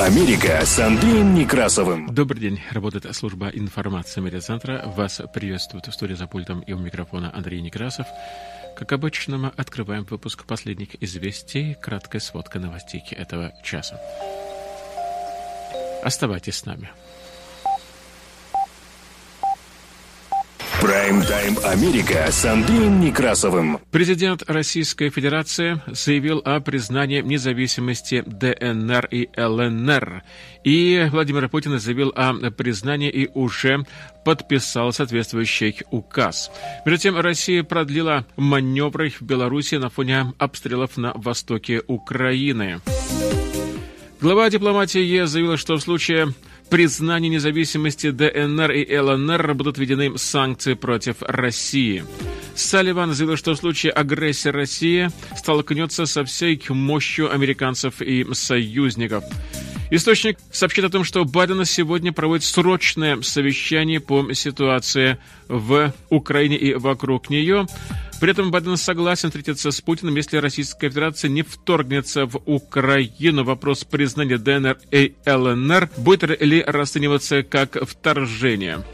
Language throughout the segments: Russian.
Америка с Андреем Некрасовым. Добрый день. Работает служба информации медиацентра. Вас приветствует в студии за пультом и у микрофона Андрей Некрасов. Как обычно, мы открываем выпуск последних известий, краткая сводка новостей этого часа. Оставайтесь с нами. Прайм-тайм Америка с Андреем Некрасовым. Президент Российской Федерации заявил о признании независимости ДНР и ЛНР. И Владимир Путин заявил о признании и уже подписал соответствующий указ. Между тем, Россия продлила маневры в Беларуси на фоне обстрелов на востоке Украины. Глава дипломатии заявила, что в случае признании независимости ДНР и ЛНР будут введены санкции против России. Салливан заявил, что в случае агрессии России столкнется со всей мощью американцев и союзников. Источник сообщит о том, что Байден сегодня проводит срочное совещание по ситуации в Украине и вокруг нее. При этом Байден согласен встретиться с Путиным, если Российская Федерация не вторгнется в Украину. Вопрос признания ДНР и ЛНР будет ли расцениваться как вторжение.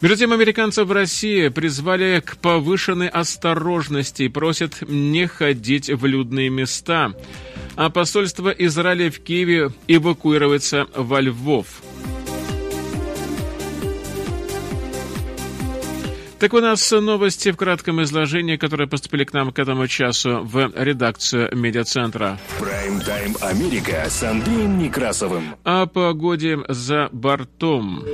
Между тем, американцев в России призвали к повышенной осторожности и просят не ходить в людные места. А посольство Израиля в Киеве эвакуируется во Львов. Так у нас новости в кратком изложении, которые поступили к нам к этому часу в редакцию медиацентра. Прайм-тайм Америка с Андреем Некрасовым. О погоде за бортом.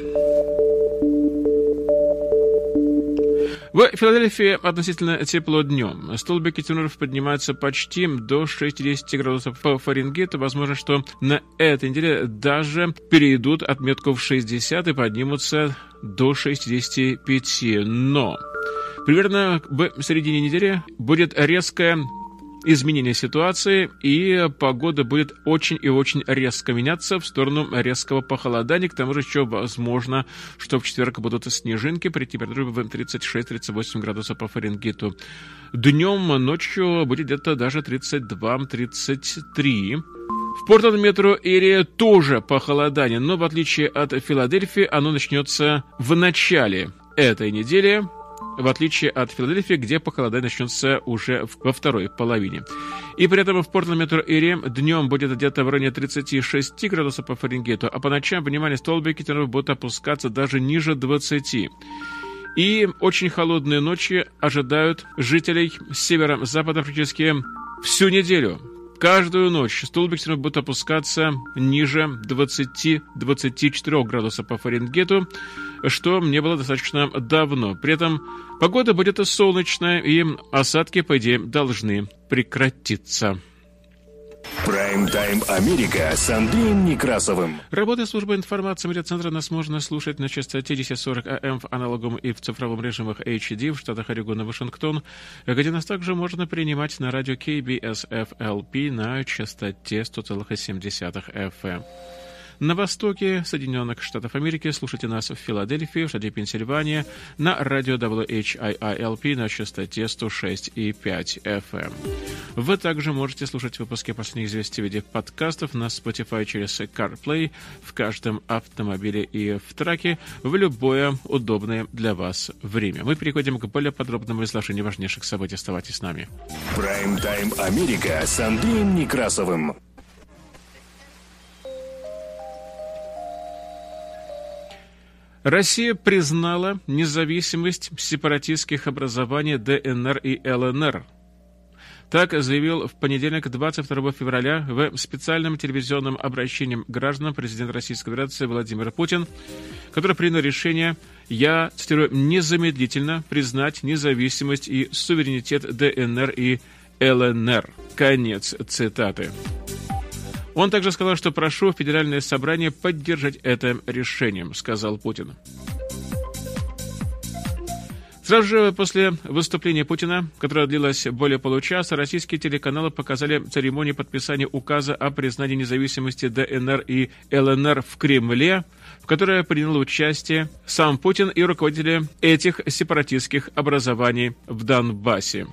В Филадельфии относительно тепло днем. Столбики температур поднимаются почти до 60 градусов по Фаренгейту. Возможно, что на этой неделе даже перейдут отметку в 60 и поднимутся до 65. Но примерно в середине недели будет резкая изменение ситуации, и погода будет очень и очень резко меняться в сторону резкого похолодания. К тому же еще возможно, что в четверг будут снежинки при температуре в 36-38 градусов по Фаренгейту. Днем, ночью будет где-то даже 32-33. В Портленд-метро Эрия тоже похолодание, но в отличие от Филадельфии оно начнется в начале этой недели, в отличие от Филадельфии, где похолодание начнется уже во второй половине. И при этом в Портленд метро Ире днем будет где-то в районе 36 градусов по Фаренгейту, а по ночам, внимание, столбики термометров будут опускаться даже ниже 20. И очень холодные ночи ожидают жителей севера-запада практически всю неделю. Каждую ночь столбик будет опускаться ниже 20-24 градусов по Фаренгейту, что мне было достаточно давно. При этом погода будет солнечная, и осадки, по идее, должны прекратиться. Прайм-тайм Америка с Андреем Некрасовым. Работа службы информации медиацентра нас можно слушать на частоте 1040 АМ в аналоговом и в цифровом режимах HD в штатах Орегон и Вашингтон, где нас также можно принимать на радио KBSFLP на частоте 100,7 FM. На востоке Соединенных Штатов Америки слушайте нас в Филадельфии, в штате Пенсильвания, на радио WHIILP на частоте 106,5 FM. Вы также можете слушать выпуски последних известий в виде подкастов на Spotify через CarPlay в каждом автомобиле и в траке в любое удобное для вас время. Мы переходим к более подробному изложению важнейших событий. Оставайтесь с нами. Прайм-тайм Америка с Андреем Некрасовым. Россия признала независимость сепаратистских образований ДНР и ЛНР. Так заявил в понедельник, 22 февраля, в специальном телевизионном обращении гражданам президент Российской Федерации Владимир Путин, который принял решение, я, цитирую, незамедлительно признать независимость и суверенитет ДНР и ЛНР. Конец цитаты. Он также сказал, что прошу Федеральное собрание поддержать это решение, сказал Путин. Сразу же после выступления Путина, которое длилось более получаса, российские телеканалы показали церемонию подписания указа о признании независимости ДНР и ЛНР в Кремле, в которой принял участие сам Путин и руководители этих сепаратистских образований в Донбассе.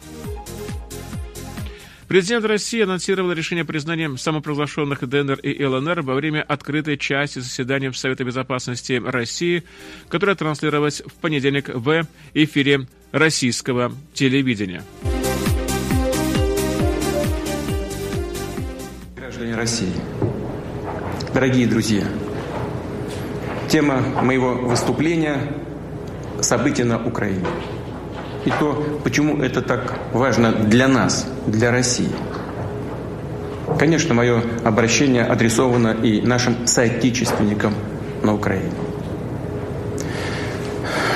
Президент России анонсировал решение о признании самопровозглашенных ДНР и ЛНР во время открытой части заседания Совета Безопасности России, которое транслировалось в понедельник в эфире российского телевидения. Граждане России, дорогие друзья, тема моего выступления – события на Украине и то, почему это так важно для нас, для России. Конечно, мое обращение адресовано и нашим соотечественникам на Украине.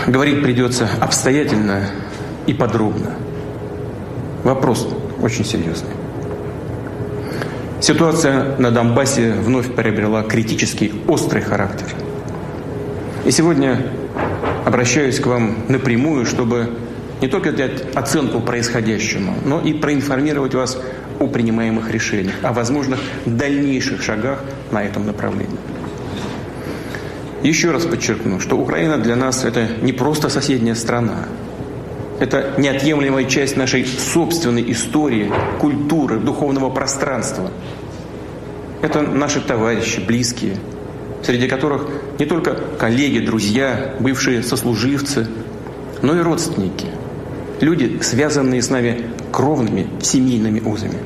Говорить придется обстоятельно и подробно. Вопрос очень серьезный. Ситуация на Донбассе вновь приобрела критический, острый характер. И сегодня обращаюсь к вам напрямую, чтобы не только дать оценку происходящему, но и проинформировать вас о принимаемых решениях, о возможных дальнейших шагах на этом направлении. Еще раз подчеркну, что Украина для нас это не просто соседняя страна. Это неотъемлемая часть нашей собственной истории, культуры, духовного пространства. Это наши товарищи, близкие, среди которых не только коллеги, друзья, бывшие сослуживцы, но и родственники – люди, связанные с нами кровными семейными узами.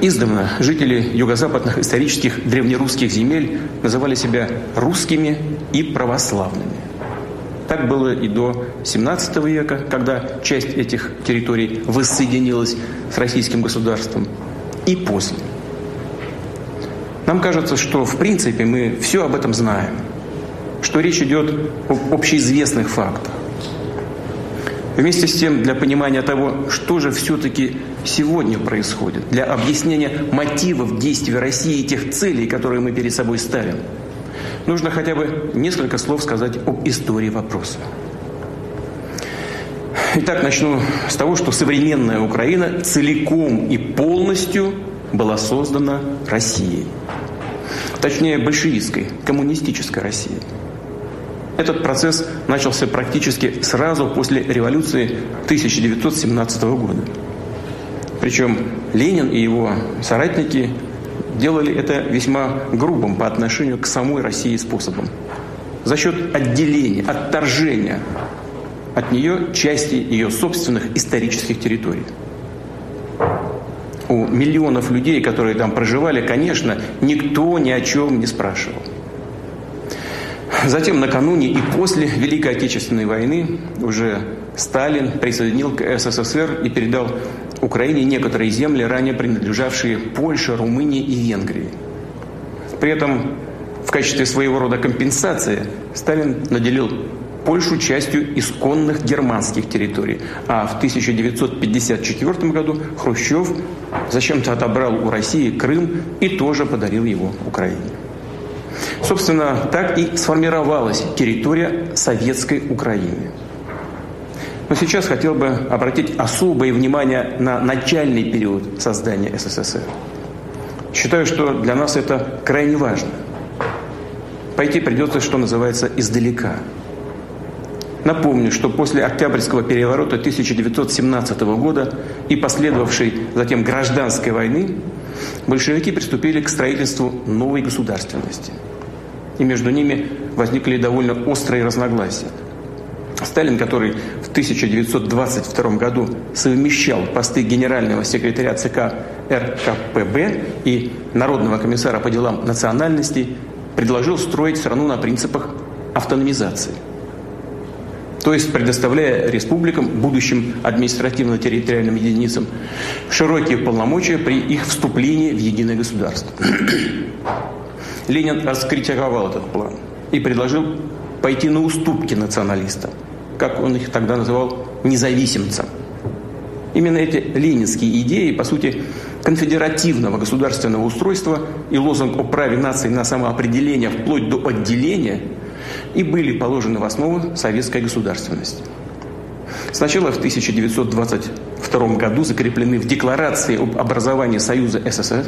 Издавна жители юго-западных исторических древнерусских земель называли себя русскими и православными. Так было и до 17 века, когда часть этих территорий воссоединилась с российским государством, и после. Нам кажется, что в принципе мы все об этом знаем, что речь идет об общеизвестных фактах. Вместе с тем, для понимания того, что же все-таки сегодня происходит, для объяснения мотивов действий России и тех целей, которые мы перед собой ставим, нужно хотя бы несколько слов сказать об истории вопроса. Итак, начну с того, что современная Украина целиком и полностью была создана Россией. Точнее, большевистской, коммунистической Россией. Этот процесс начался практически сразу после революции 1917 года. Причем Ленин и его соратники делали это весьма грубым по отношению к самой России способом. За счет отделения, отторжения от нее части ее собственных исторических территорий. У миллионов людей, которые там проживали, конечно, никто ни о чем не спрашивал. Затем, накануне и после Великой Отечественной войны уже Сталин присоединил к СССР и передал Украине некоторые земли, ранее принадлежавшие Польше, Румынии и Венгрии. При этом в качестве своего рода компенсации Сталин наделил Польшу частью исконных германских территорий. А в 1954 году Хрущев зачем-то отобрал у России Крым и тоже подарил его Украине. Собственно, так и сформировалась территория советской Украины. Но сейчас хотел бы обратить особое внимание на начальный период создания СССР. Считаю, что для нас это крайне важно. Пойти придется, что называется, издалека. Напомню, что после Октябрьского переворота 1917 года и последовавшей затем гражданской войны большевики приступили к строительству новой государственности – и между ними возникли довольно острые разногласия. Сталин, который в 1922 году совмещал посты генерального секретаря ЦК РКПБ и Народного комиссара по делам национальностей, предложил строить страну на принципах автономизации. То есть предоставляя республикам, будущим административно-территориальным единицам, широкие полномочия при их вступлении в единое государство. Ленин раскритиковал этот план и предложил пойти на уступки националистам, как он их тогда называл, независимцам. Именно эти ленинские идеи, по сути, конфедеративного государственного устройства и лозунг о праве нации на самоопределение вплоть до отделения и были положены в основу советской государственности. Сначала в 1922 году закреплены в Декларации об образовании Союза СССР,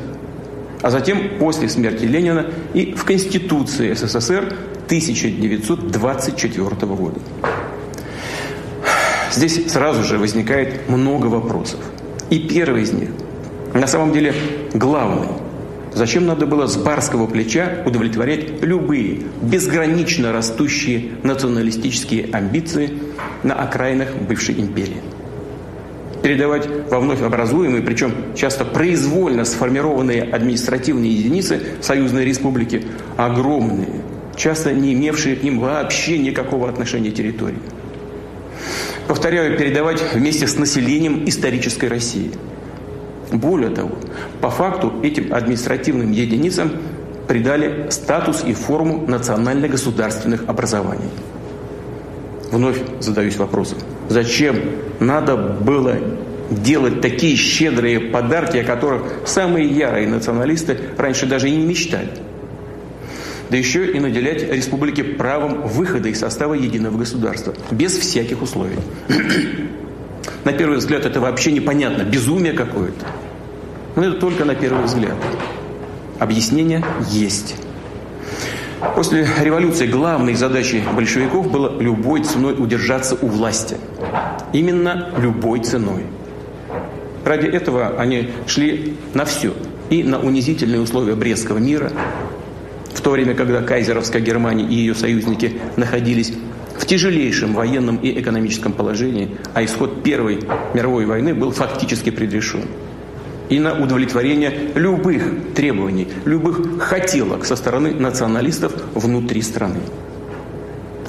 а затем после смерти Ленина и в Конституции СССР 1924 года. Здесь сразу же возникает много вопросов. И первый из них, на самом деле главный. Зачем надо было с барского плеча удовлетворять любые безгранично растущие националистические амбиции на окраинах бывшей империи? Передавать во вновь образуемые, причем часто произвольно сформированные административные единицы Союзной Республики огромные, часто не имевшие к ним вообще никакого отношения территории повторяю, передавать вместе с населением исторической России. Более того, по факту этим административным единицам придали статус и форму национально-государственных образований. Вновь задаюсь вопросом, зачем надо было делать такие щедрые подарки, о которых самые ярые националисты раньше даже и не мечтали? да еще и наделять республики правом выхода из состава единого государства, без всяких условий. На первый взгляд это вообще непонятно, безумие какое-то. Но это только на первый взгляд. Объяснение есть. После революции главной задачей большевиков было любой ценой удержаться у власти. Именно любой ценой. Ради этого они шли на все. И на унизительные условия Брестского мира, в то время, когда кайзеровская Германия и ее союзники находились в тяжелейшем военном и экономическом положении, а исход Первой мировой войны был фактически предрешен. И на удовлетворение любых требований, любых хотелок со стороны националистов внутри страны.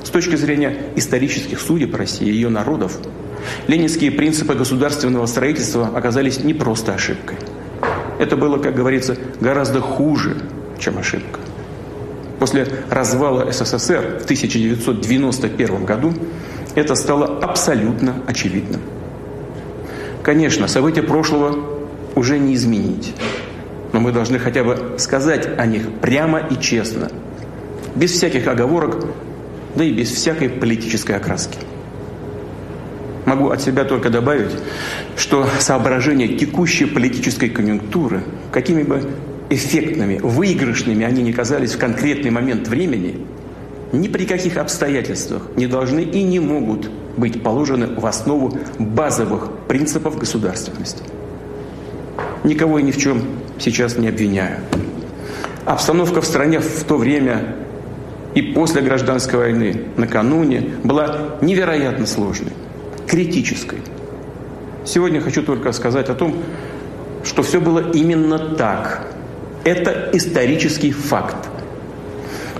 С точки зрения исторических судеб России и ее народов, ленинские принципы государственного строительства оказались не просто ошибкой. Это было, как говорится, гораздо хуже, чем ошибка. После развала СССР в 1991 году это стало абсолютно очевидным. Конечно, события прошлого уже не изменить. Но мы должны хотя бы сказать о них прямо и честно, без всяких оговорок, да и без всякой политической окраски. Могу от себя только добавить, что соображения текущей политической конъюнктуры, какими бы эффектными, выигрышными они не казались в конкретный момент времени, ни при каких обстоятельствах не должны и не могут быть положены в основу базовых принципов государственности. Никого и ни в чем сейчас не обвиняю. Обстановка в стране в то время и после гражданской войны, накануне, была невероятно сложной, критической. Сегодня хочу только сказать о том, что все было именно так – это исторический факт.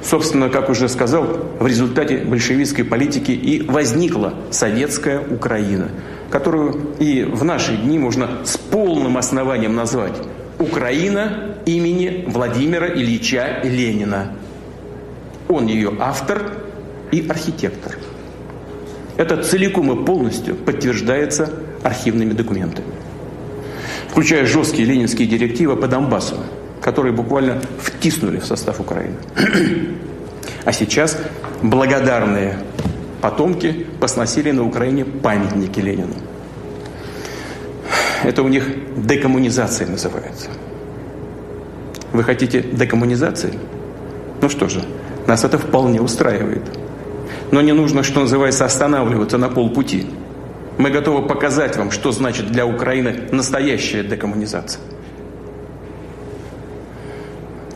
Собственно, как уже сказал, в результате большевистской политики и возникла советская Украина, которую и в наши дни можно с полным основанием назвать Украина имени Владимира Ильича Ленина. Он ее автор и архитектор. Это целиком и полностью подтверждается архивными документами, включая жесткие ленинские директивы по Донбассу, которые буквально втиснули в состав Украины. А сейчас благодарные потомки посносили на Украине памятники Ленину. Это у них декоммунизация называется. Вы хотите декоммунизации? Ну что же, нас это вполне устраивает. Но не нужно, что называется, останавливаться на полпути. Мы готовы показать вам, что значит для Украины настоящая декоммунизация.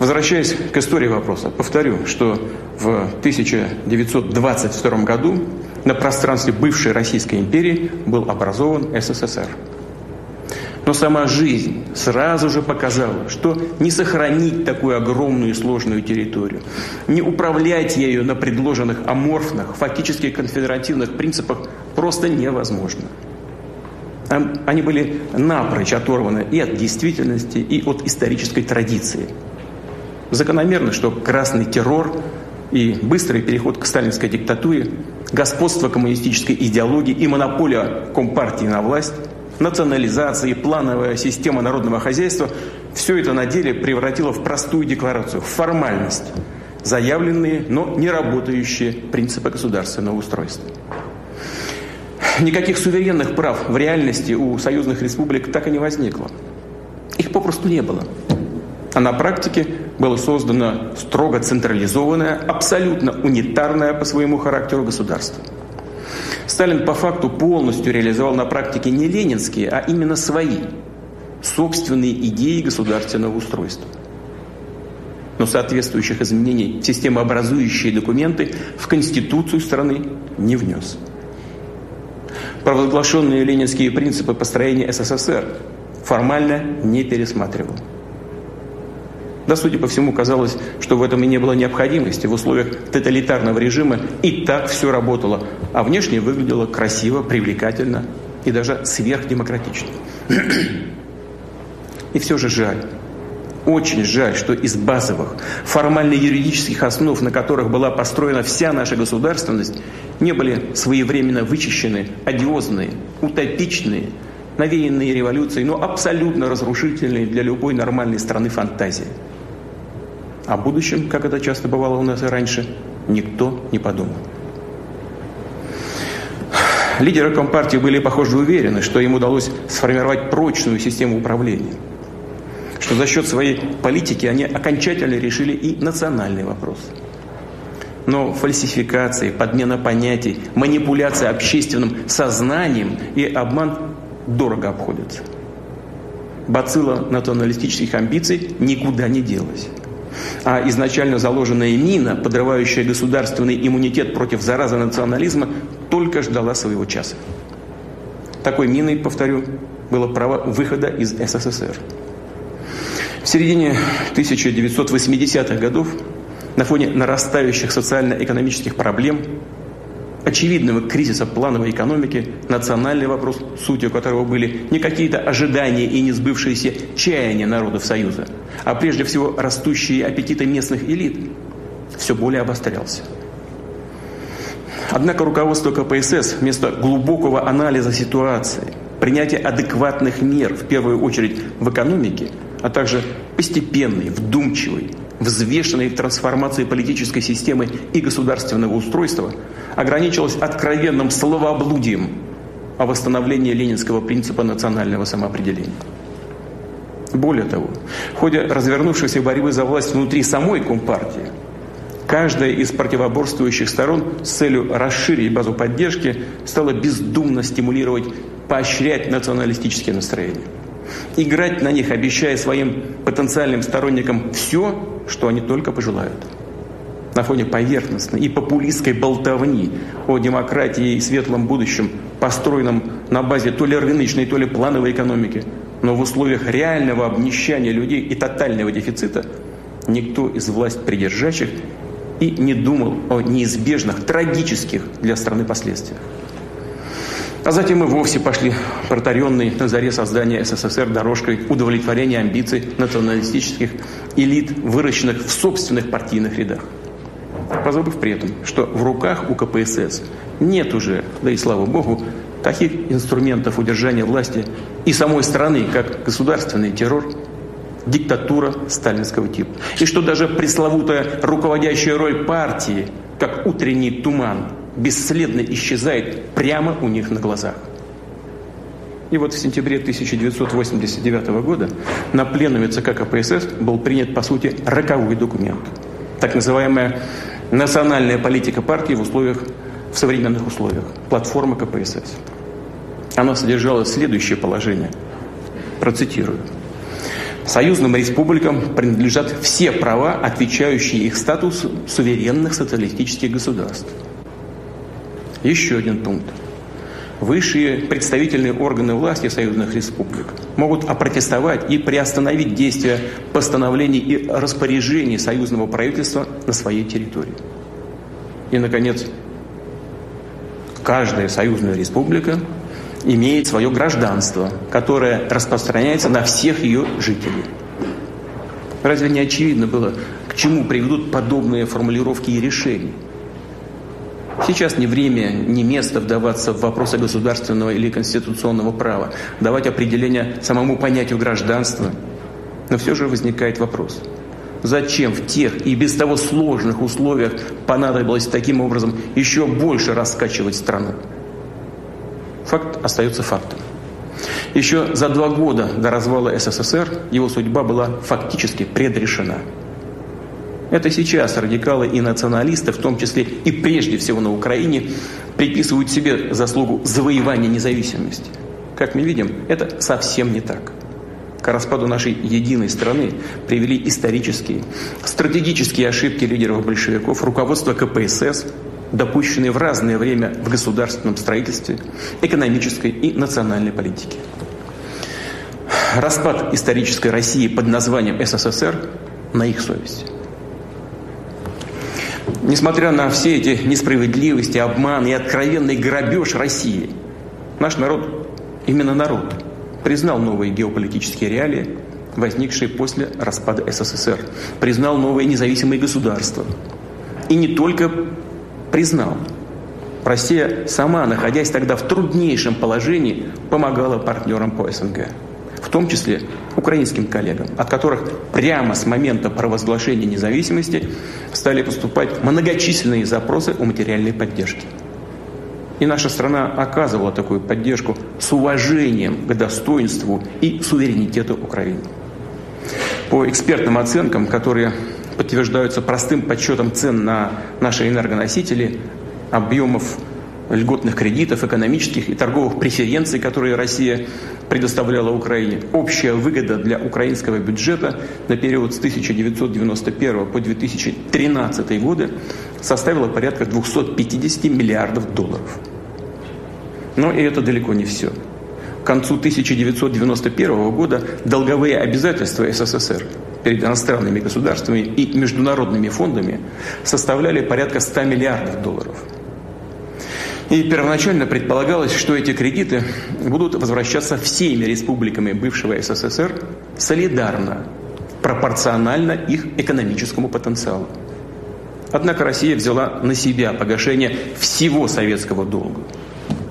Возвращаясь к истории вопроса, повторю, что в 1922 году на пространстве бывшей Российской империи был образован СССР. Но сама жизнь сразу же показала, что не сохранить такую огромную и сложную территорию, не управлять ею на предложенных аморфных, фактически конфедеративных принципах просто невозможно. Они были напрочь оторваны и от действительности, и от исторической традиции – Закономерно, что красный террор и быстрый переход к сталинской диктатуре, господство коммунистической идеологии и монополия Компартии на власть, национализация и плановая система народного хозяйства – все это на деле превратило в простую декларацию, в формальность, заявленные, но не работающие принципы государственного устройства. Никаких суверенных прав в реальности у союзных республик так и не возникло. Их попросту не было. А на практике было создано строго централизованное, абсолютно унитарное по своему характеру государство. Сталин по факту полностью реализовал на практике не ленинские, а именно свои, собственные идеи государственного устройства. Но соответствующих изменений системообразующие документы в Конституцию страны не внес. Провозглашенные ленинские принципы построения СССР формально не пересматривал. Да, судя по всему, казалось, что в этом и не было необходимости. В условиях тоталитарного режима и так все работало, а внешне выглядело красиво, привлекательно и даже сверхдемократично. И все же жаль. Очень жаль, что из базовых, формально-юридических основ, на которых была построена вся наша государственность, не были своевременно вычищены одиозные, утопичные, навеянные революцией, но абсолютно разрушительные для любой нормальной страны фантазии. О будущем, как это часто бывало у нас и раньше, никто не подумал. Лидеры Компартии были, похоже, уверены, что им удалось сформировать прочную систему управления, что за счет своей политики они окончательно решили и национальный вопрос. Но фальсификации, подмена понятий, манипуляция общественным сознанием и обман дорого обходятся. Бацилла националистических амбиций никуда не делась. А изначально заложенная мина, подрывающая государственный иммунитет против заразы национализма, только ждала своего часа. Такой миной, повторю, было право выхода из СССР. В середине 1980-х годов на фоне нарастающих социально-экономических проблем очевидного кризиса плановой экономики, национальный вопрос, сутью которого были не какие-то ожидания и не сбывшиеся чаяния народов Союза, а прежде всего растущие аппетиты местных элит, все более обострялся. Однако руководство КПСС вместо глубокого анализа ситуации, принятия адекватных мер, в первую очередь в экономике, а также постепенной, вдумчивой, взвешенной трансформации политической системы и государственного устройства ограничилась откровенным словоблудием о восстановлении ленинского принципа национального самоопределения. Более того, в ходе развернувшейся борьбы за власть внутри самой Компартии, каждая из противоборствующих сторон с целью расширить базу поддержки стала бездумно стимулировать, поощрять националистические настроения играть на них, обещая своим потенциальным сторонникам все, что они только пожелают. На фоне поверхностной и популистской болтовни о демократии и светлом будущем, построенном на базе то ли рыночной, то ли плановой экономики, но в условиях реального обнищания людей и тотального дефицита, никто из власть придержащих и не думал о неизбежных, трагических для страны последствиях. А затем и вовсе пошли протаренные на заре создания СССР дорожкой удовлетворения амбиций националистических элит, выращенных в собственных партийных рядах. Позабыв при этом, что в руках у КПСС нет уже, да и слава богу, таких инструментов удержания власти и самой страны, как государственный террор, диктатура сталинского типа. И что даже пресловутая руководящая роль партии, как утренний туман, бесследно исчезает прямо у них на глазах. И вот в сентябре 1989 года на пленуме ЦК КПСС был принят, по сути, роковой документ. Так называемая национальная политика партии в условиях, в современных условиях. Платформа КПСС. Она содержала следующее положение. Процитирую. Союзным республикам принадлежат все права, отвечающие их статусу суверенных социалистических государств. Еще один пункт. Высшие представительные органы власти союзных республик могут опротестовать и приостановить действия постановлений и распоряжений союзного правительства на своей территории. И, наконец, каждая союзная республика имеет свое гражданство, которое распространяется на всех ее жителей. Разве не очевидно было, к чему приведут подобные формулировки и решения? Сейчас не время, не место вдаваться в вопросы государственного или конституционного права, давать определение самому понятию гражданства. Но все же возникает вопрос. зачем в тех и без того сложных условиях понадобилось таким образом еще больше раскачивать страну. Факт остается фактом. Еще за два года до развала СССР его судьба была фактически предрешена. Это сейчас радикалы и националисты, в том числе и прежде всего на Украине, приписывают себе заслугу завоевания независимости. Как мы видим, это совсем не так. К распаду нашей единой страны привели исторические, стратегические ошибки лидеров большевиков, руководства КПСС, допущенные в разное время в государственном строительстве, экономической и национальной политике. Распад исторической России под названием СССР на их совести. Несмотря на все эти несправедливости, обман и откровенный грабеж России, наш народ, именно народ, признал новые геополитические реалии, возникшие после распада СССР, признал новые независимые государства. И не только признал. Россия сама, находясь тогда в труднейшем положении, помогала партнерам по СНГ в том числе украинским коллегам, от которых прямо с момента провозглашения независимости стали поступать многочисленные запросы о материальной поддержке. И наша страна оказывала такую поддержку с уважением к достоинству и суверенитету Украины. По экспертным оценкам, которые подтверждаются простым подсчетом цен на наши энергоносители, объемов льготных кредитов, экономических и торговых преференций, которые Россия предоставляла Украине. Общая выгода для украинского бюджета на период с 1991 по 2013 годы составила порядка 250 миллиардов долларов. Но и это далеко не все. К концу 1991 года долговые обязательства СССР перед иностранными государствами и международными фондами составляли порядка 100 миллиардов долларов – и первоначально предполагалось, что эти кредиты будут возвращаться всеми республиками бывшего СССР солидарно, пропорционально их экономическому потенциалу. Однако Россия взяла на себя погашение всего советского долга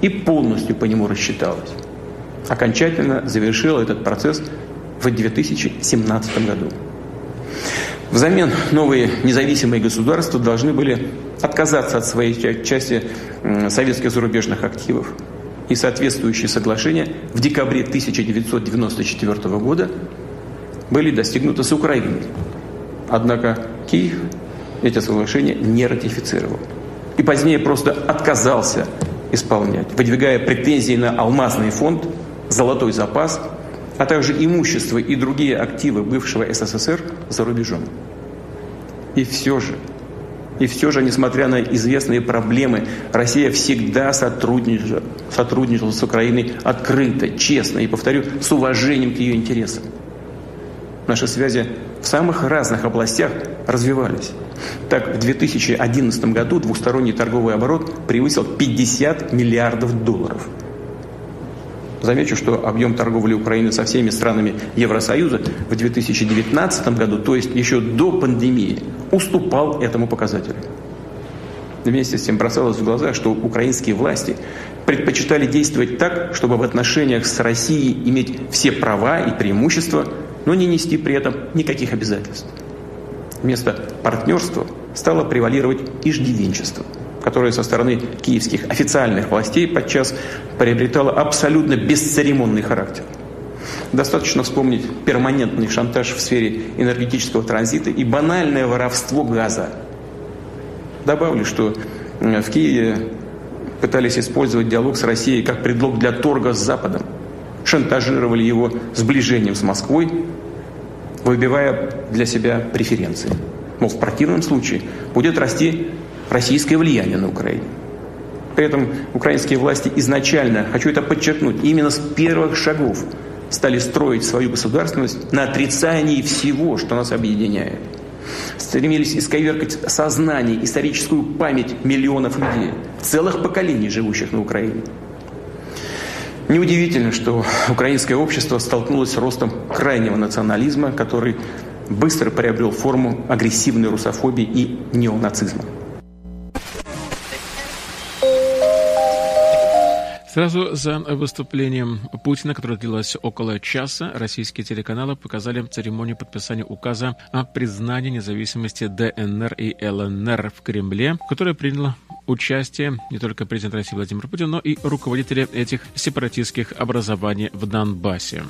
и полностью по нему рассчиталась. Окончательно завершила этот процесс в 2017 году. Взамен новые независимые государства должны были отказаться от своей части советских зарубежных активов. И соответствующие соглашения в декабре 1994 года были достигнуты с Украиной. Однако Киев эти соглашения не ратифицировал. И позднее просто отказался исполнять, выдвигая претензии на алмазный фонд, золотой запас – а также имущество и другие активы бывшего СССР за рубежом. И все же, и все же, несмотря на известные проблемы, Россия всегда сотрудничала, сотрудничала с Украиной открыто, честно и, повторю, с уважением к ее интересам. Наши связи в самых разных областях развивались. Так, в 2011 году двусторонний торговый оборот превысил 50 миллиардов долларов – Замечу, что объем торговли Украины со всеми странами Евросоюза в 2019 году, то есть еще до пандемии, уступал этому показателю. Вместе с тем бросалось в глаза, что украинские власти предпочитали действовать так, чтобы в отношениях с Россией иметь все права и преимущества, но не нести при этом никаких обязательств. Вместо партнерства стало превалировать иждивенчество – которое со стороны киевских официальных властей подчас приобретало абсолютно бесцеремонный характер. Достаточно вспомнить перманентный шантаж в сфере энергетического транзита и банальное воровство газа. Добавлю, что в Киеве пытались использовать диалог с Россией как предлог для торга с Западом. Шантажировали его сближением с Москвой, выбивая для себя преференции. Мол, в противном случае будет расти российское влияние на Украине. При этом украинские власти изначально, хочу это подчеркнуть, именно с первых шагов стали строить свою государственность на отрицании всего, что нас объединяет. Стремились исковеркать сознание, историческую память миллионов людей, целых поколений, живущих на Украине. Неудивительно, что украинское общество столкнулось с ростом крайнего национализма, который быстро приобрел форму агрессивной русофобии и неонацизма. Сразу за выступлением Путина, которое длилось около часа, российские телеканалы показали церемонию подписания указа о признании независимости ДНР и ЛНР в Кремле, которая приняла участие не только президент России Владимир Путин, но и руководители этих сепаратистских образований в Донбассе.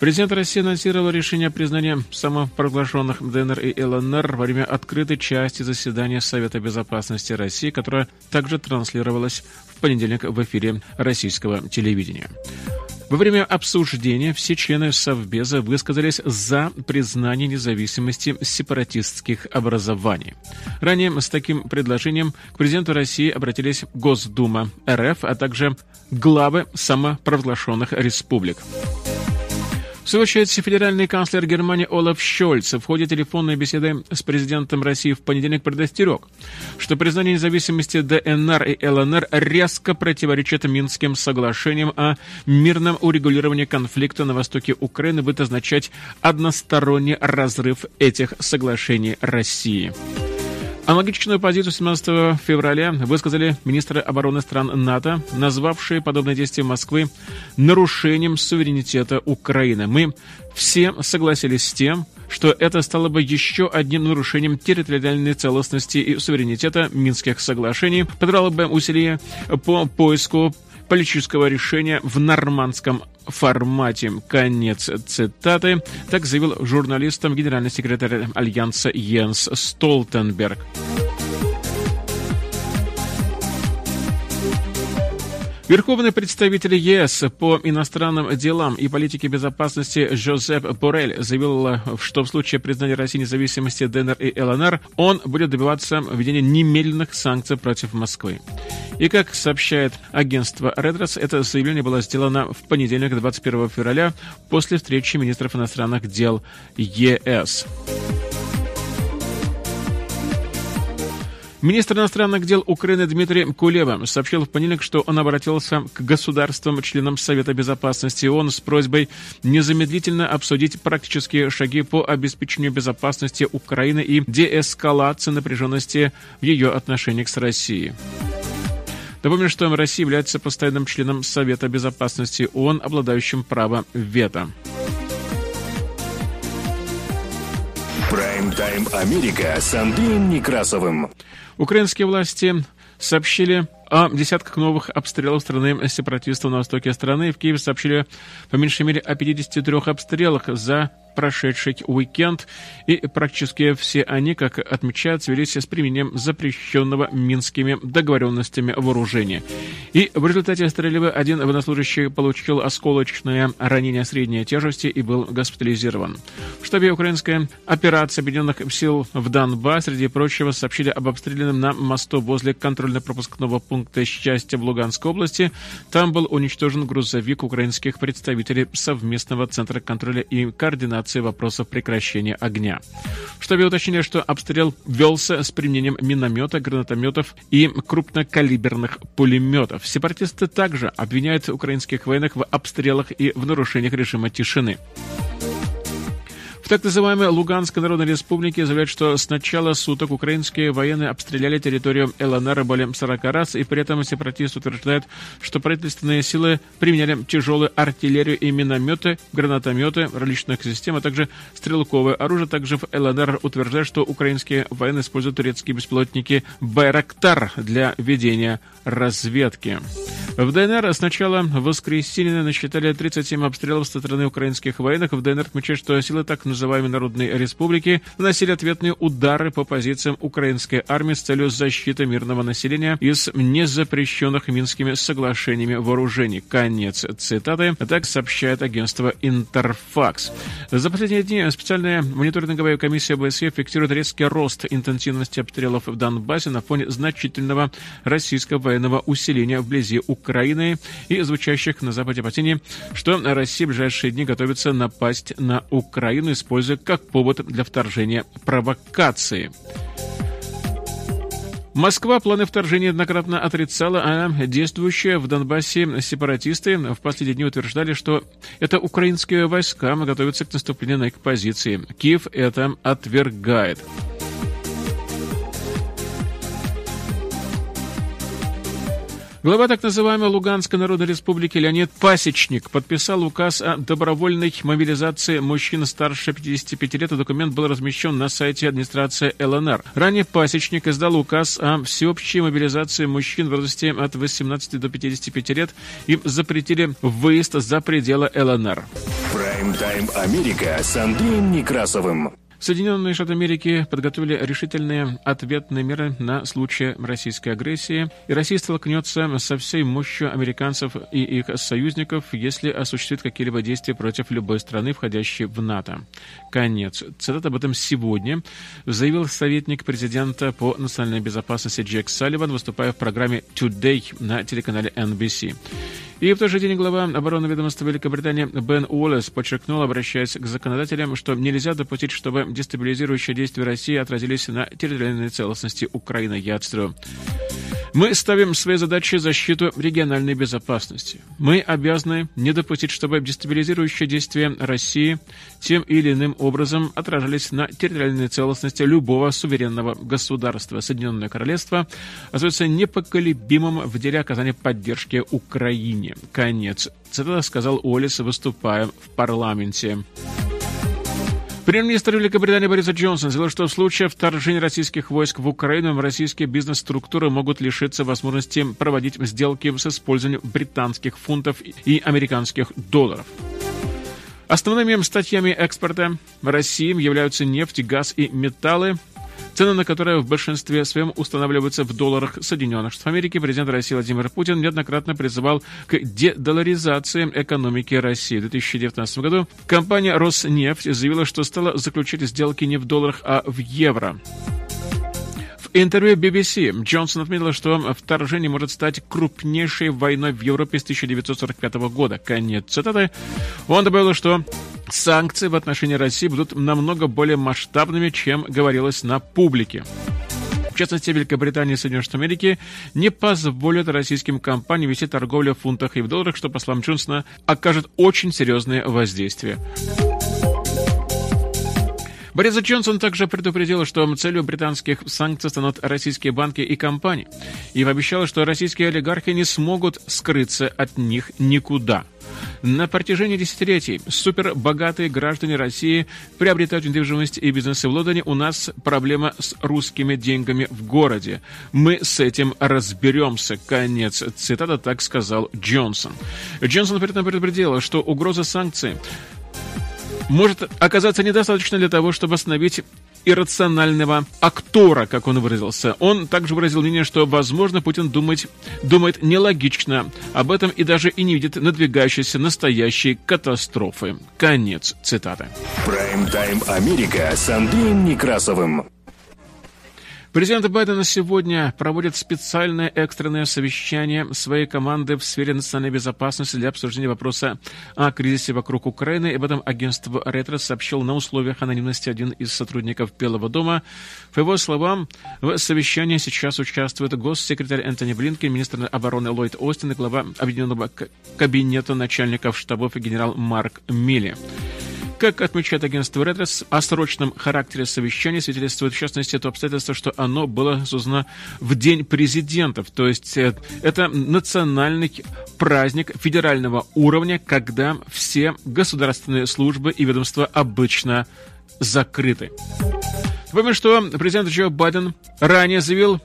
Президент России анонсировал решение о признании самопровозглашенных ДНР и ЛНР во время открытой части заседания Совета Безопасности России, которое также транслировалось понедельник в эфире российского телевидения. Во время обсуждения все члены Совбеза высказались за признание независимости сепаратистских образований. Ранее с таким предложением к президенту России обратились Госдума РФ, а также главы самопровозглашенных республик. В свою очередь, федеральный канцлер Германии Олаф Шольц в ходе телефонной беседы с президентом России в понедельник предостерег, что признание независимости ДНР и ЛНР резко противоречит Минским соглашениям о мирном урегулировании конфликта на востоке Украины, будет означать односторонний разрыв этих соглашений России. Аналогичную позицию 17 февраля высказали министры обороны стран НАТО, назвавшие подобные действия Москвы нарушением суверенитета Украины. Мы все согласились с тем, что это стало бы еще одним нарушением территориальной целостности и суверенитета Минских соглашений, подрало бы усилия по поиску политического решения в нормандском формате. Конец цитаты. Так заявил журналистам генеральный секретарь Альянса Йенс Столтенберг. Верховный представитель ЕС по иностранным делам и политике безопасности Жозеп Борель заявил, что в случае признания России независимости ДНР и ЛНР он будет добиваться введения немедленных санкций против Москвы. И как сообщает агентство Редрос, это заявление было сделано в понедельник, 21 февраля, после встречи министров иностранных дел ЕС. Министр иностранных дел Украины Дмитрий Кулеба сообщил в понедельник, что он обратился к государствам-членам Совета Безопасности ООН с просьбой незамедлительно обсудить практические шаги по обеспечению безопасности Украины и деэскалации напряженности в ее отношениях с Россией. Напомню, что Россия является постоянным членом Совета Безопасности ООН, обладающим правом вето. Прайм-тайм Америка с Андреем Некрасовым. Украинские власти сообщили о десятках новых обстрелов страны сепаратистов на востоке страны. В Киеве сообщили по меньшей мере о 53 обстрелах за прошедший уикенд, и практически все они, как отмечают, свелись с применением запрещенного минскими договоренностями вооружения. И в результате стрельбы один военнослужащий получил осколочное ранение средней тяжести и был госпитализирован. В штабе украинской операции Объединенных сил в Донбасс, среди прочего, сообщили об обстрелянном на мосту возле контрольно-пропускного пункта «Счастья» в Луганской области. Там был уничтожен грузовик украинских представителей совместного центра контроля и координации координации вопросов прекращения огня. В штабе уточнили, что обстрел велся с применением миномета, гранатометов и крупнокалиберных пулеметов. Сепаратисты также обвиняют украинских военных в обстрелах и в нарушениях режима тишины. В так называемой Луганской Народной Республике заявляют, что с начала суток украинские военные обстреляли территорию ЛНР более 40 раз, и при этом сепаратисты утверждают, что правительственные силы применяли тяжелую артиллерию и минометы, гранатометы различных систем, а также стрелковое оружие. Также в ЛНР утверждают, что украинские военные используют турецкие беспилотники «Байрактар» для ведения разведки. В ДНР с начала воскресенья насчитали 37 обстрелов со стороны украинских военных. В ДНР отмечают, что силы так называемой Народной Республики наносили ответные удары по позициям украинской армии с целью защиты мирного населения из незапрещенных Минскими соглашениями вооружений. Конец цитаты. Так сообщает агентство Интерфакс. За последние дни специальная мониторинговая комиссия ОБСЕ фиксирует резкий рост интенсивности обстрелов в Донбассе на фоне значительного российского военного усиления вблизи Украины и звучащих на Западе опасений, что Россия в ближайшие дни готовится напасть на Украину, используя как повод для вторжения провокации. Москва планы вторжения неоднократно отрицала, а действующие в Донбассе сепаратисты в последние дни утверждали, что это украинские войска готовятся к наступлению на их позиции. Киев это отвергает. Глава так называемой Луганской Народной Республики Леонид Пасечник подписал указ о добровольной мобилизации мужчин старше 55 лет. Документ был размещен на сайте администрации ЛНР. Ранее Пасечник издал указ о всеобщей мобилизации мужчин в возрасте от 18 до 55 лет. Им запретили выезд за пределы ЛНР. Прайм-тайм Америка с Андреем Некрасовым. Соединенные Штаты Америки подготовили решительные ответные меры на случай российской агрессии, и Россия столкнется со всей мощью американцев и их союзников, если осуществит какие-либо действия против любой страны, входящей в НАТО. Конец. Цитата об этом сегодня заявил советник президента по национальной безопасности Джек Салливан, выступая в программе «Today» на телеканале NBC. И в тот же день глава обороны ведомства Великобритании Бен Уоллес подчеркнул, обращаясь к законодателям, что нельзя допустить, чтобы дестабилизирующие действия России отразились на территориальной целостности Украины. Я цитирую. Мы ставим своей задачей защиту региональной безопасности. Мы обязаны не допустить, чтобы дестабилизирующие действия России тем или иным образом отражались на территориальной целостности любого суверенного государства. Соединенное Королевство остается непоколебимым в деле оказания поддержки Украине. Конец. Цитата сказал Олис, выступая в парламенте. Премьер-министр Великобритании Борис Джонсон заявил, что в случае вторжения российских войск в Украину российские бизнес-структуры могут лишиться возможности проводить сделки с использованием британских фунтов и американских долларов. Основными статьями экспорта России являются нефть, газ и металлы, цены на которые в большинстве своем устанавливаются в долларах Соединенных Штатов Америки. Президент России Владимир Путин неоднократно призывал к дедоларизации экономики России. В 2019 году компания «Роснефть» заявила, что стала заключать сделки не в долларах, а в евро. Интервью BBC Джонсон отметил, что вторжение может стать крупнейшей войной в Европе с 1945 года. Конец цитаты. Он добавил, что санкции в отношении России будут намного более масштабными, чем говорилось на публике. В частности, Великобритания и Соединенные Штаты Америки не позволят российским компаниям вести торговлю в фунтах и в долларах, что, по словам Джонсона, окажет очень серьезное воздействие. Борис Джонсон также предупредил, что целью британских санкций станут российские банки и компании, и пообещал, что российские олигархи не смогут скрыться от них никуда. На протяжении десятилетий супербогатые граждане России приобретают недвижимость и бизнесы в Лондоне. У нас проблема с русскими деньгами в городе. Мы с этим разберемся. Конец. Цитата так сказал Джонсон. Джонсон при этом предупредил, что угроза санкций может оказаться недостаточно для того, чтобы остановить иррационального актора, как он выразился. Он также выразил мнение, что, возможно, Путин думает, думает нелогично об этом и даже и не видит надвигающейся настоящей катастрофы. Конец цитаты. Прайм-тайм Америка с Андреем Некрасовым. Президент Байден сегодня проводит специальное экстренное совещание своей команды в сфере национальной безопасности для обсуждения вопроса о кризисе вокруг Украины. Об этом агентство «Ретро» сообщил на условиях анонимности один из сотрудников Белого дома. По его словам, в совещании сейчас участвует госсекретарь Энтони Блинкен, министр обороны Ллойд Остин и глава Объединенного кабинета начальников штабов и генерал Марк Милли. Как отмечает агентство Редрес, о срочном характере совещания свидетельствует в частности то обстоятельство, что оно было создано в День президентов, то есть э, это национальный праздник федерального уровня, когда все государственные службы и ведомства обычно закрыты. Напомню, что президент Джо Байден ранее заявил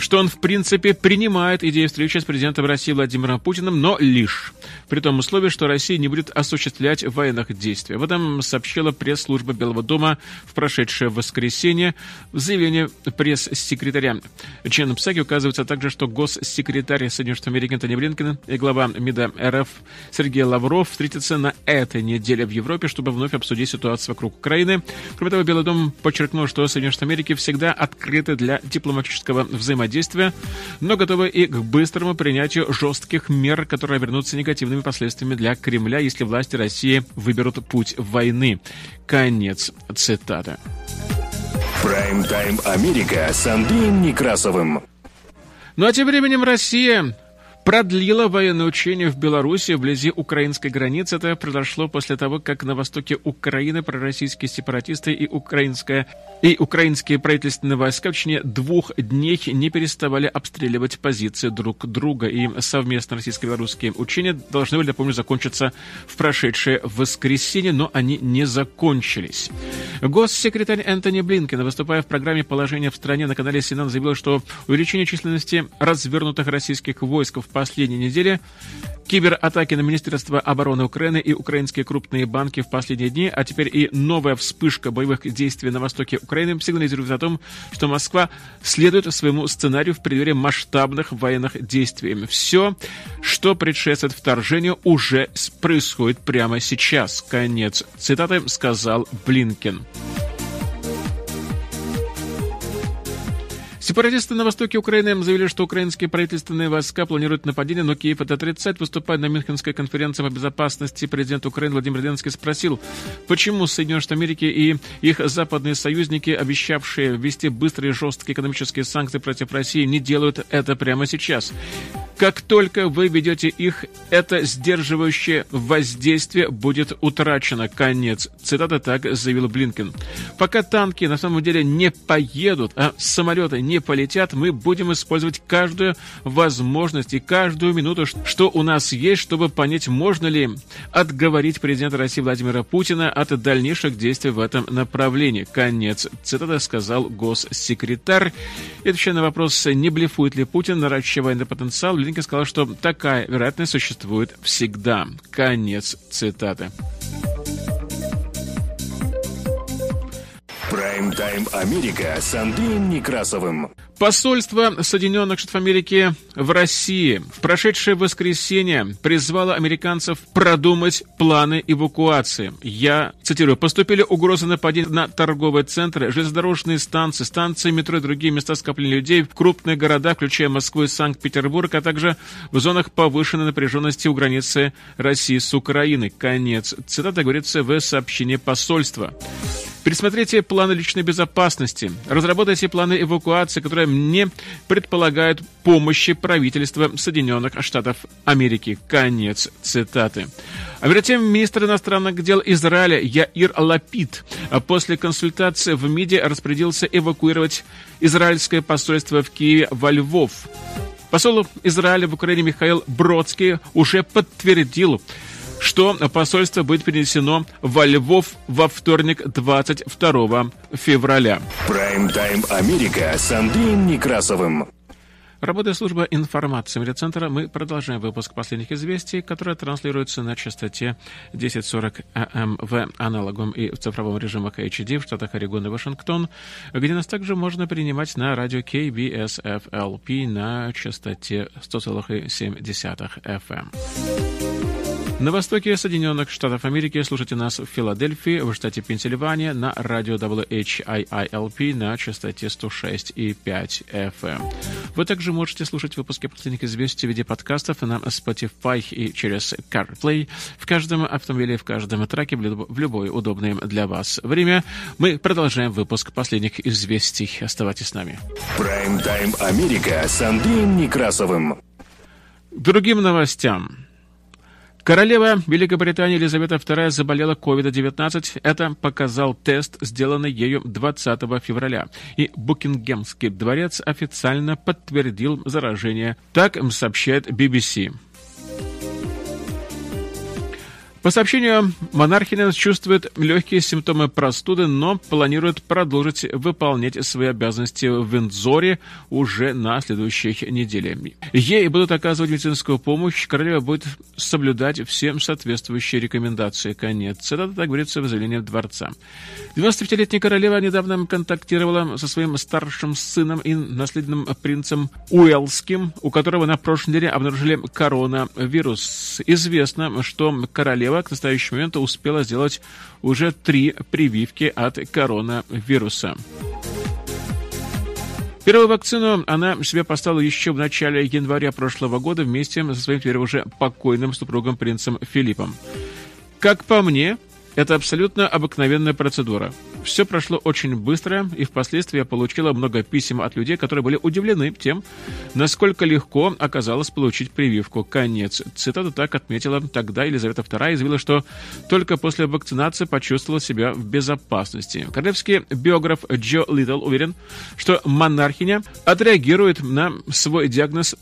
что он, в принципе, принимает идею встречи с президентом России Владимиром Путиным, но лишь при том условии, что Россия не будет осуществлять военных действий. Об этом сообщила пресс-служба Белого дома в прошедшее воскресенье. В заявлении пресс-секретаря Чен Псаки указывается также, что госсекретарь Соединенных Штатов Америки Антони Блинкен и глава МИДа РФ Сергей Лавров встретятся на этой неделе в Европе, чтобы вновь обсудить ситуацию вокруг Украины. Кроме того, Белый дом подчеркнул, что Соединенные Штаты Америки всегда открыты для дипломатического взаимодействия, но готовы и к быстрому принятию жестких мер, которые обернутся негативными негативными последствиями для Кремля, если власти России выберут путь войны. Конец цитаты. Прайм-тайм Америка с Андреем Некрасовым. Ну а тем временем Россия продлила военное учение в Беларуси вблизи украинской границы. Это произошло после того, как на востоке Украины пророссийские сепаратисты и, украинская, и украинские правительственные войска в течение двух дней не переставали обстреливать позиции друг друга. И совместно российско-белорусские учения должны были, напомню, закончиться в прошедшее воскресенье, но они не закончились. Госсекретарь Энтони Блинкен, выступая в программе «Положение в стране» на канале Синан, заявил, что увеличение численности развернутых российских войск в последней неделе, кибератаки на Министерство обороны Украины и украинские крупные банки в последние дни, а теперь и новая вспышка боевых действий на востоке Украины сигнализирует о том, что Москва следует своему сценарию в преддверии масштабных военных действий. Все, что предшествует вторжению, уже происходит прямо сейчас. Конец цитаты сказал Блинкен. Сепаратисты на востоке Украины заявили, что украинские правительственные войска планируют нападение, но Киев это отрицает. Выступая на Мюнхенской конференции по безопасности, президент Украины Владимир Зеленский спросил, почему Соединенные Штаты Америки и их западные союзники, обещавшие ввести быстрые и жесткие экономические санкции против России, не делают это прямо сейчас. Как только вы ведете их, это сдерживающее воздействие будет утрачено. Конец. Цитата так заявил Блинкен. Пока танки на самом деле не поедут, а самолеты не полетят, мы будем использовать каждую возможность и каждую минуту, что у нас есть, чтобы понять, можно ли отговорить президента России Владимира Путина от дальнейших действий в этом направлении. Конец. Цитата сказал госсекретарь. И отвечая на вопрос, не блефует ли Путин, наращивая военный потенциал, Блинкен сказал, что такая вероятность существует всегда. Конец цитаты. Прайм-тайм Америка с Андреем Некрасовым. Посольство Соединенных Штатов Америки в России в прошедшее воскресенье призвало американцев продумать планы эвакуации. Я цитирую. «Поступили угрозы нападения на торговые центры, железнодорожные станции, станции метро и другие места скопления людей в крупные города, включая Москву и Санкт-Петербург, а также в зонах повышенной напряженности у границы России с Украиной». Конец. Цитата говорится в сообщении посольства. Пересмотрите планы личной безопасности. Разработайте планы эвакуации, которые не предполагают помощи правительства Соединенных Штатов Америки. Конец цитаты. А перед тем министр иностранных дел Израиля Яир Лапид после консультации в МИДе распорядился эвакуировать израильское посольство в Киеве во Львов. Посол Израиля в Украине Михаил Бродский уже подтвердил, что посольство будет перенесено во Львов во вторник 22 февраля. Прайм-тайм Америка с Андреем Некрасовым. Работая служба информации медиацентра, мы продолжаем выпуск последних известий, которые транслируются на частоте 1040 АМ в аналоговом и в цифровом режимах HD в штатах Орегон и Вашингтон, где нас также можно принимать на радио KBSFLP на частоте 100,7 FM. На востоке Соединенных Штатов Америки слушайте нас в Филадельфии, в штате Пенсильвания, на радио WHIILP на частоте 106,5 FM. Вы также можете слушать выпуски последних известий в виде подкастов на Spotify и через CarPlay в каждом автомобиле, в каждом траке в любое удобное для вас время. Мы продолжаем выпуск последних известий. Оставайтесь с нами. Прайм-тайм Америка с Андреем Некрасовым. Другим новостям. Королева Великобритании Елизавета II заболела COVID-19. Это показал тест, сделанный ею 20 февраля. И Букингемский дворец официально подтвердил заражение. Так сообщает BBC. По сообщению, монархиня чувствует легкие симптомы простуды, но планирует продолжить выполнять свои обязанности в Виндзоре уже на следующей неделе. Ей будут оказывать медицинскую помощь, королева будет соблюдать всем соответствующие рекомендации. Конец. Цитата так говорится в заявлении дворца. 95-летняя королева недавно контактировала со своим старшим сыном и наследным принцем Уэллским, у которого на прошлой неделе обнаружили коронавирус. Известно, что королева королева к настоящему моменту успела сделать уже три прививки от коронавируса. Первую вакцину она себе поставила еще в начале января прошлого года вместе со своим теперь уже покойным супругом принцем Филиппом. Как по мне, это абсолютно обыкновенная процедура. Все прошло очень быстро, и впоследствии я получила много писем от людей, которые были удивлены тем, насколько легко оказалось получить прививку. Конец. Цитата так отметила тогда Елизавета II и заявила, что только после вакцинации почувствовала себя в безопасности. Королевский биограф Джо Литл уверен, что монархиня отреагирует на свой диагноз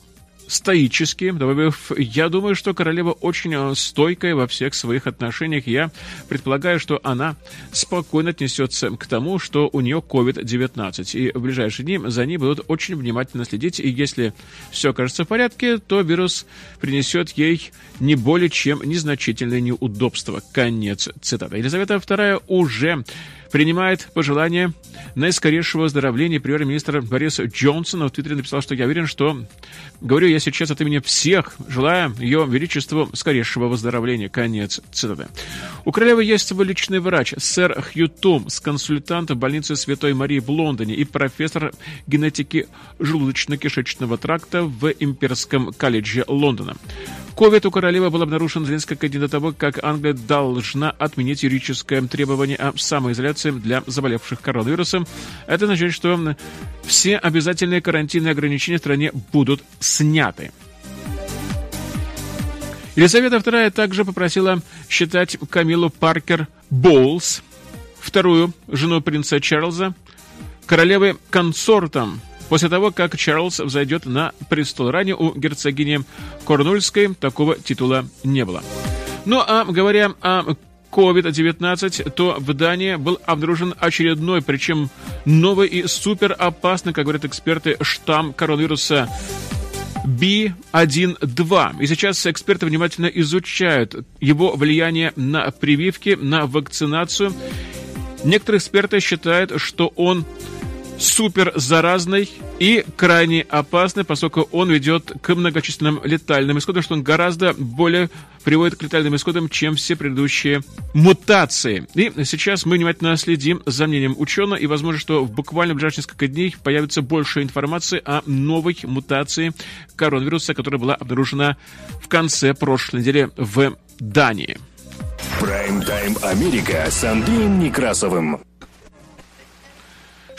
стоически, добавив, я думаю, что королева очень э, стойкая во всех своих отношениях. Я предполагаю, что она спокойно отнесется к тому, что у нее COVID-19. И в ближайшие дни за ней будут очень внимательно следить. И если все окажется в порядке, то вирус принесет ей не более чем незначительные неудобства. Конец цитаты. Елизавета II уже принимает пожелания наискорейшего выздоровления. Премьер-министр Борис Джонсон в Твиттере написал, что я уверен, что говорю я сейчас от имени всех, желаю ее величеству скорейшего выздоровления. Конец цитаты. У королевы есть свой личный врач, сэр Хью Томс, консультант в больнице Святой Марии в Лондоне и профессор генетики желудочно-кишечного тракта в Имперском колледже Лондона. Ковид у королевы был обнаружен за несколько дней до того, как Англия должна отменить юридическое требование о самоизоляции для заболевших коронавирусом. Это означает, что все обязательные карантинные ограничения в стране будут сняты. Елизавета II также попросила считать Камилу Паркер Боулс, вторую жену принца Чарльза, королевы консортом После того, как Чарльз взойдет на престол, ранее у герцогини Корнульской такого титула не было. Ну а говоря о COVID-19, то в Дании был обнаружен очередной, причем новый и супер опасный, как говорят эксперты, штамм коронавируса B1.2. И сейчас эксперты внимательно изучают его влияние на прививки, на вакцинацию. Некоторые эксперты считают, что он супер заразный и крайне опасный, поскольку он ведет к многочисленным летальным исходам, что он гораздо более приводит к летальным исходам, чем все предыдущие мутации. И сейчас мы внимательно следим за мнением ученого, и возможно, что в буквально ближайшие несколько дней появится больше информации о новой мутации коронавируса, которая была обнаружена в конце прошлой недели в Дании. Прайм-тайм Америка с Андреем Некрасовым.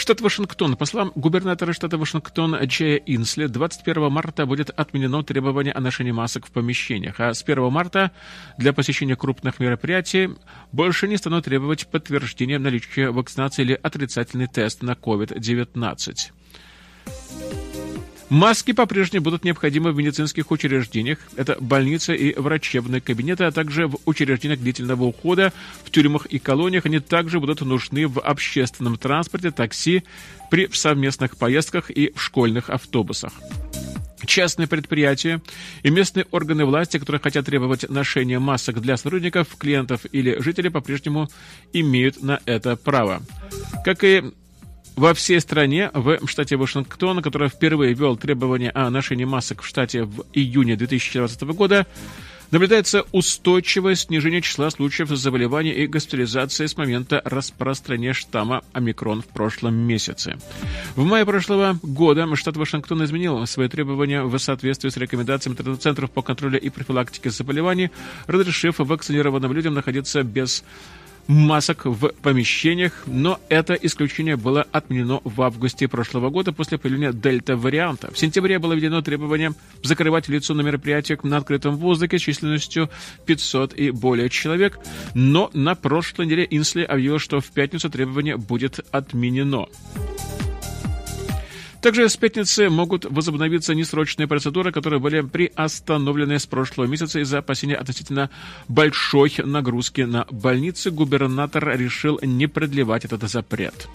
Штат Вашингтон. По словам губернатора штата Вашингтон Джея Инсли, 21 марта будет отменено требование о ношении масок в помещениях, а с 1 марта для посещения крупных мероприятий больше не станут требовать подтверждения наличия вакцинации или отрицательный тест на COVID-19. Маски по-прежнему будут необходимы в медицинских учреждениях. Это больницы и врачебные кабинеты, а также в учреждениях длительного ухода, в тюрьмах и колониях. Они также будут нужны в общественном транспорте, такси, при совместных поездках и в школьных автобусах частные предприятия и местные органы власти, которые хотят требовать ношения масок для сотрудников, клиентов или жителей, по-прежнему имеют на это право. Как и во всей стране, в штате Вашингтон, который впервые ввел требования о ношении масок в штате в июне 2020 года, наблюдается устойчивое снижение числа случаев заболевания и госпитализации с момента распространения штамма омикрон в прошлом месяце. В мае прошлого года штат Вашингтон изменил свои требования в соответствии с рекомендациями Центров по контролю и профилактике заболеваний, разрешив вакцинированным людям находиться без масок в помещениях, но это исключение было отменено в августе прошлого года после появления дельта-варианта. В сентябре было введено требование закрывать лицо на мероприятиях на открытом воздухе с численностью 500 и более человек, но на прошлой неделе Инсли объявил, что в пятницу требование будет отменено. Также с пятницы могут возобновиться несрочные процедуры, которые были приостановлены с прошлого месяца из-за опасения относительно большой нагрузки на больницы. Губернатор решил не продлевать этот запрет.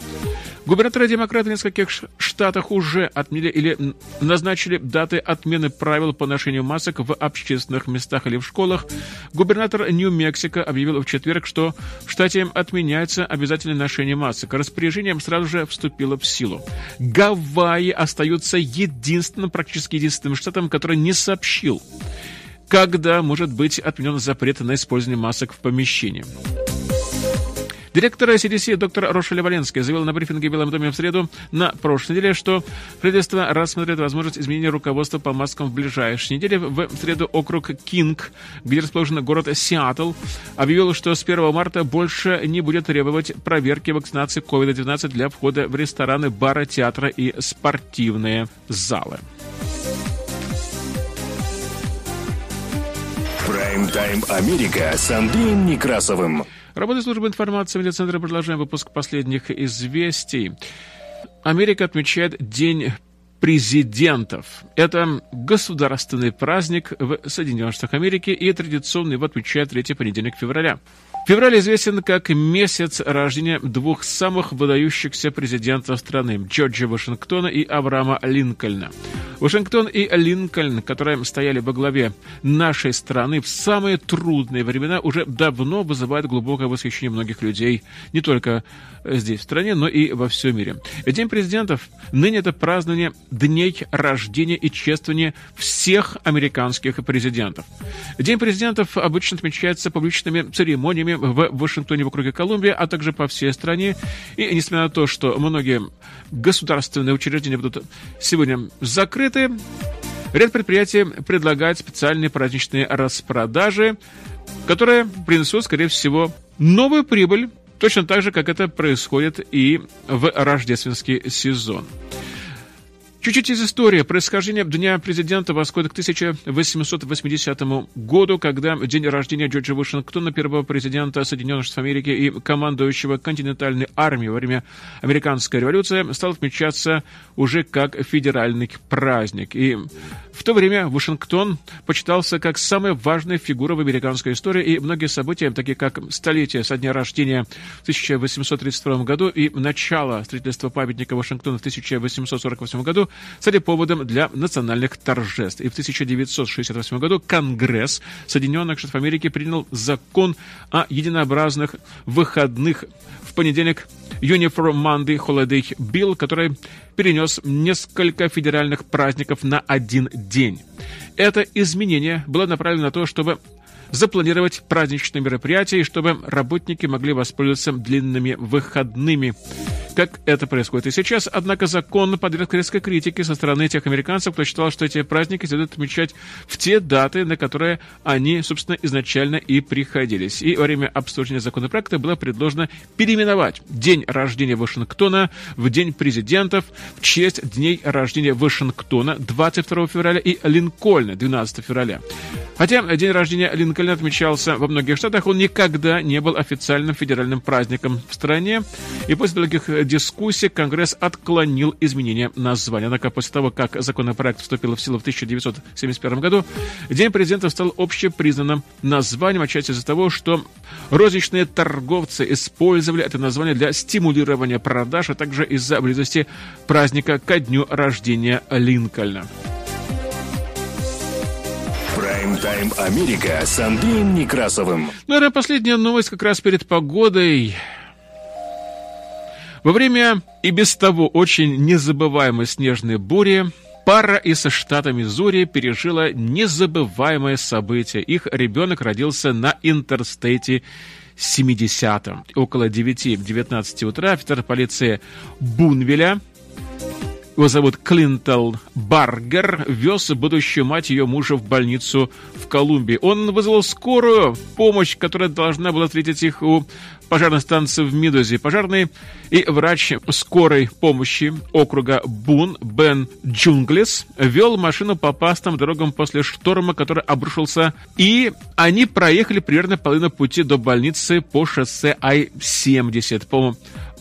Губернаторы-демократы в нескольких штатах уже отменили или назначили даты отмены правил по ношению масок в общественных местах или в школах. Губернатор Нью-Мексико объявил в четверг, что в штате отменяется обязательное ношение масок. Распоряжением сразу же вступило в силу. Гавайи остаются единственным, практически единственным штатом, который не сообщил, когда может быть отменен запрет на использование масок в помещении. Директор CDC доктор Рошеля Валенский заявил на брифинге в Белом доме в среду на прошлой неделе, что правительство рассмотрит возможность изменения руководства по маскам в ближайшей неделе. В среду округ Кинг, где расположен город Сиэтл, объявил, что с 1 марта больше не будет требовать проверки вакцинации COVID-19 для входа в рестораны, бары, театры и спортивные залы. Прайм-тайм Америка с Андреем Некрасовым. Работа службы информации медиацентра продолжаем выпуск последних известий. Америка отмечает День президентов. Это государственный праздник в Соединенных Штатах Америки и традиционный его отмечает третий понедельник февраля. Февраль известен как месяц рождения двух самых выдающихся президентов страны – Джорджа Вашингтона и Авраама Линкольна. Вашингтон и Линкольн, которые стояли во главе нашей страны в самые трудные времена, уже давно вызывают глубокое восхищение многих людей, не только здесь, в стране, но и во всем мире. День президентов ныне это празднование дней рождения и чествования всех американских президентов. День президентов обычно отмечается публичными церемониями в Вашингтоне в округе Колумбия, а также по всей стране. И несмотря на то, что многие государственные учреждения будут сегодня закрыты, ряд предприятий предлагает специальные праздничные распродажи, которые принесут, скорее всего, новую прибыль, точно так же, как это происходит и в рождественский сезон. Чуть-чуть из истории. Происхождение Дня президента восходит к 1880 году, когда день рождения Джорджа Вашингтона, первого президента Соединенных Штатов Америки и командующего континентальной армией во время американской революции, стал отмечаться уже как федеральный праздник. И в то время Вашингтон почитался как самая важная фигура в американской истории, и многие события, такие как столетие со дня рождения в 1832 году и начало строительства памятника Вашингтона в 1848 году, стали поводом для национальных торжеств. И в 1968 году Конгресс Соединенных Штатов Америки принял закон о единообразных выходных в понедельник Uniform Monday Holiday Bill, который перенес несколько федеральных праздников на один день. Это изменение было направлено на то, чтобы запланировать праздничные мероприятия, и чтобы работники могли воспользоваться длинными выходными как это происходит и сейчас. Однако закон подверг резкой критике со стороны тех американцев, кто считал, что эти праздники следует отмечать в те даты, на которые они, собственно, изначально и приходились. И во время обсуждения законопроекта было предложено переименовать день рождения Вашингтона в День президентов в честь дней рождения Вашингтона 22 февраля и Линкольна 12 февраля. Хотя день рождения Линкольна отмечался во многих штатах, он никогда не был официальным федеральным праздником в стране. И после долгих дискуссий Конгресс отклонил изменение названия. Однако после того, как законопроект вступил в силу в 1971 году, День президента стал общепризнанным названием, отчасти из-за того, что розничные торговцы использовали это название для стимулирования продаж, а также из-за близости праздника ко дню рождения Линкольна. Прайм-тайм Америка с Андреем Некрасовым. Наверное, последняя новость как раз перед погодой. Во время и без того очень незабываемой снежной бури пара из штата Миссури пережила незабываемое событие. Их ребенок родился на интерстейте 70-м. Около 9-19 утра офицер полиции Бунвеля его зовут Клинтел Баргер, вез будущую мать ее мужа в больницу в Колумбии. Он вызвал скорую помощь, которая должна была встретить их у пожарной станции в Мидозе. Пожарный и врач скорой помощи округа Бун Бен Джунглис вел машину по опасным дорогам после шторма, который обрушился, и они проехали примерно половину пути до больницы по шоссе I-70. По-моему,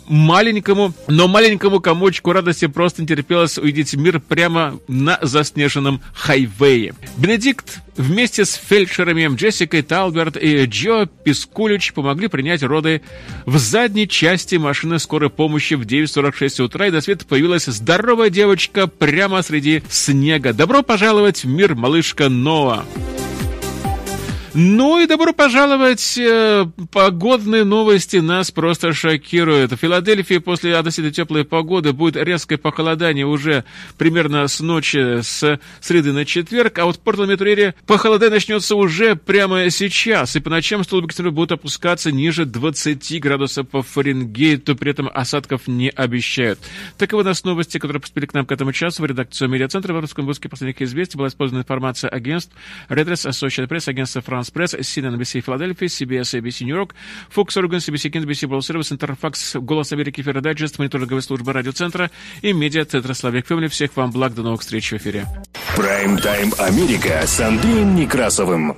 маленькому, но маленькому комочку радости просто не терпелось увидеть мир прямо на заснеженном хайвее. Бенедикт вместе с фельдшерами Джессикой Талберт и Джо Пискулич помогли принять роды в задней части машины скорой помощи в 9.46 утра, и до света появилась здоровая девочка прямо среди снега. Добро пожаловать в мир, малышка Ноа! Ну и добро пожаловать. Э, погодные новости нас просто шокируют. В Филадельфии после относительно теплой погоды будет резкое похолодание уже примерно с ночи с среды на четверг, а вот в Портленд-Метроире похолодание начнется уже прямо сейчас, и по ночам столбики будут опускаться ниже 20 градусов по Фаренгейту, при этом осадков не обещают. Таковы нас новости, которые поступили к нам к этому часу в редакцию медиацентра. В русском выпуске последних известий была использована информация агентств Redress, Associated Press, агентство France Press, CNN, NBC Филадельфия, CBS, ABC Нью-Йорк, Fox Oregon, CBC Kent, NBC World Service, Интерфакс, Голос Америки, Фердайджест, мониторинговая служба радиоцентра и медиа-центра Славик Фэмили. Всех вам благ, до новых встреч в эфире. Прайм-тайм Америка с Андреем Некрасовым.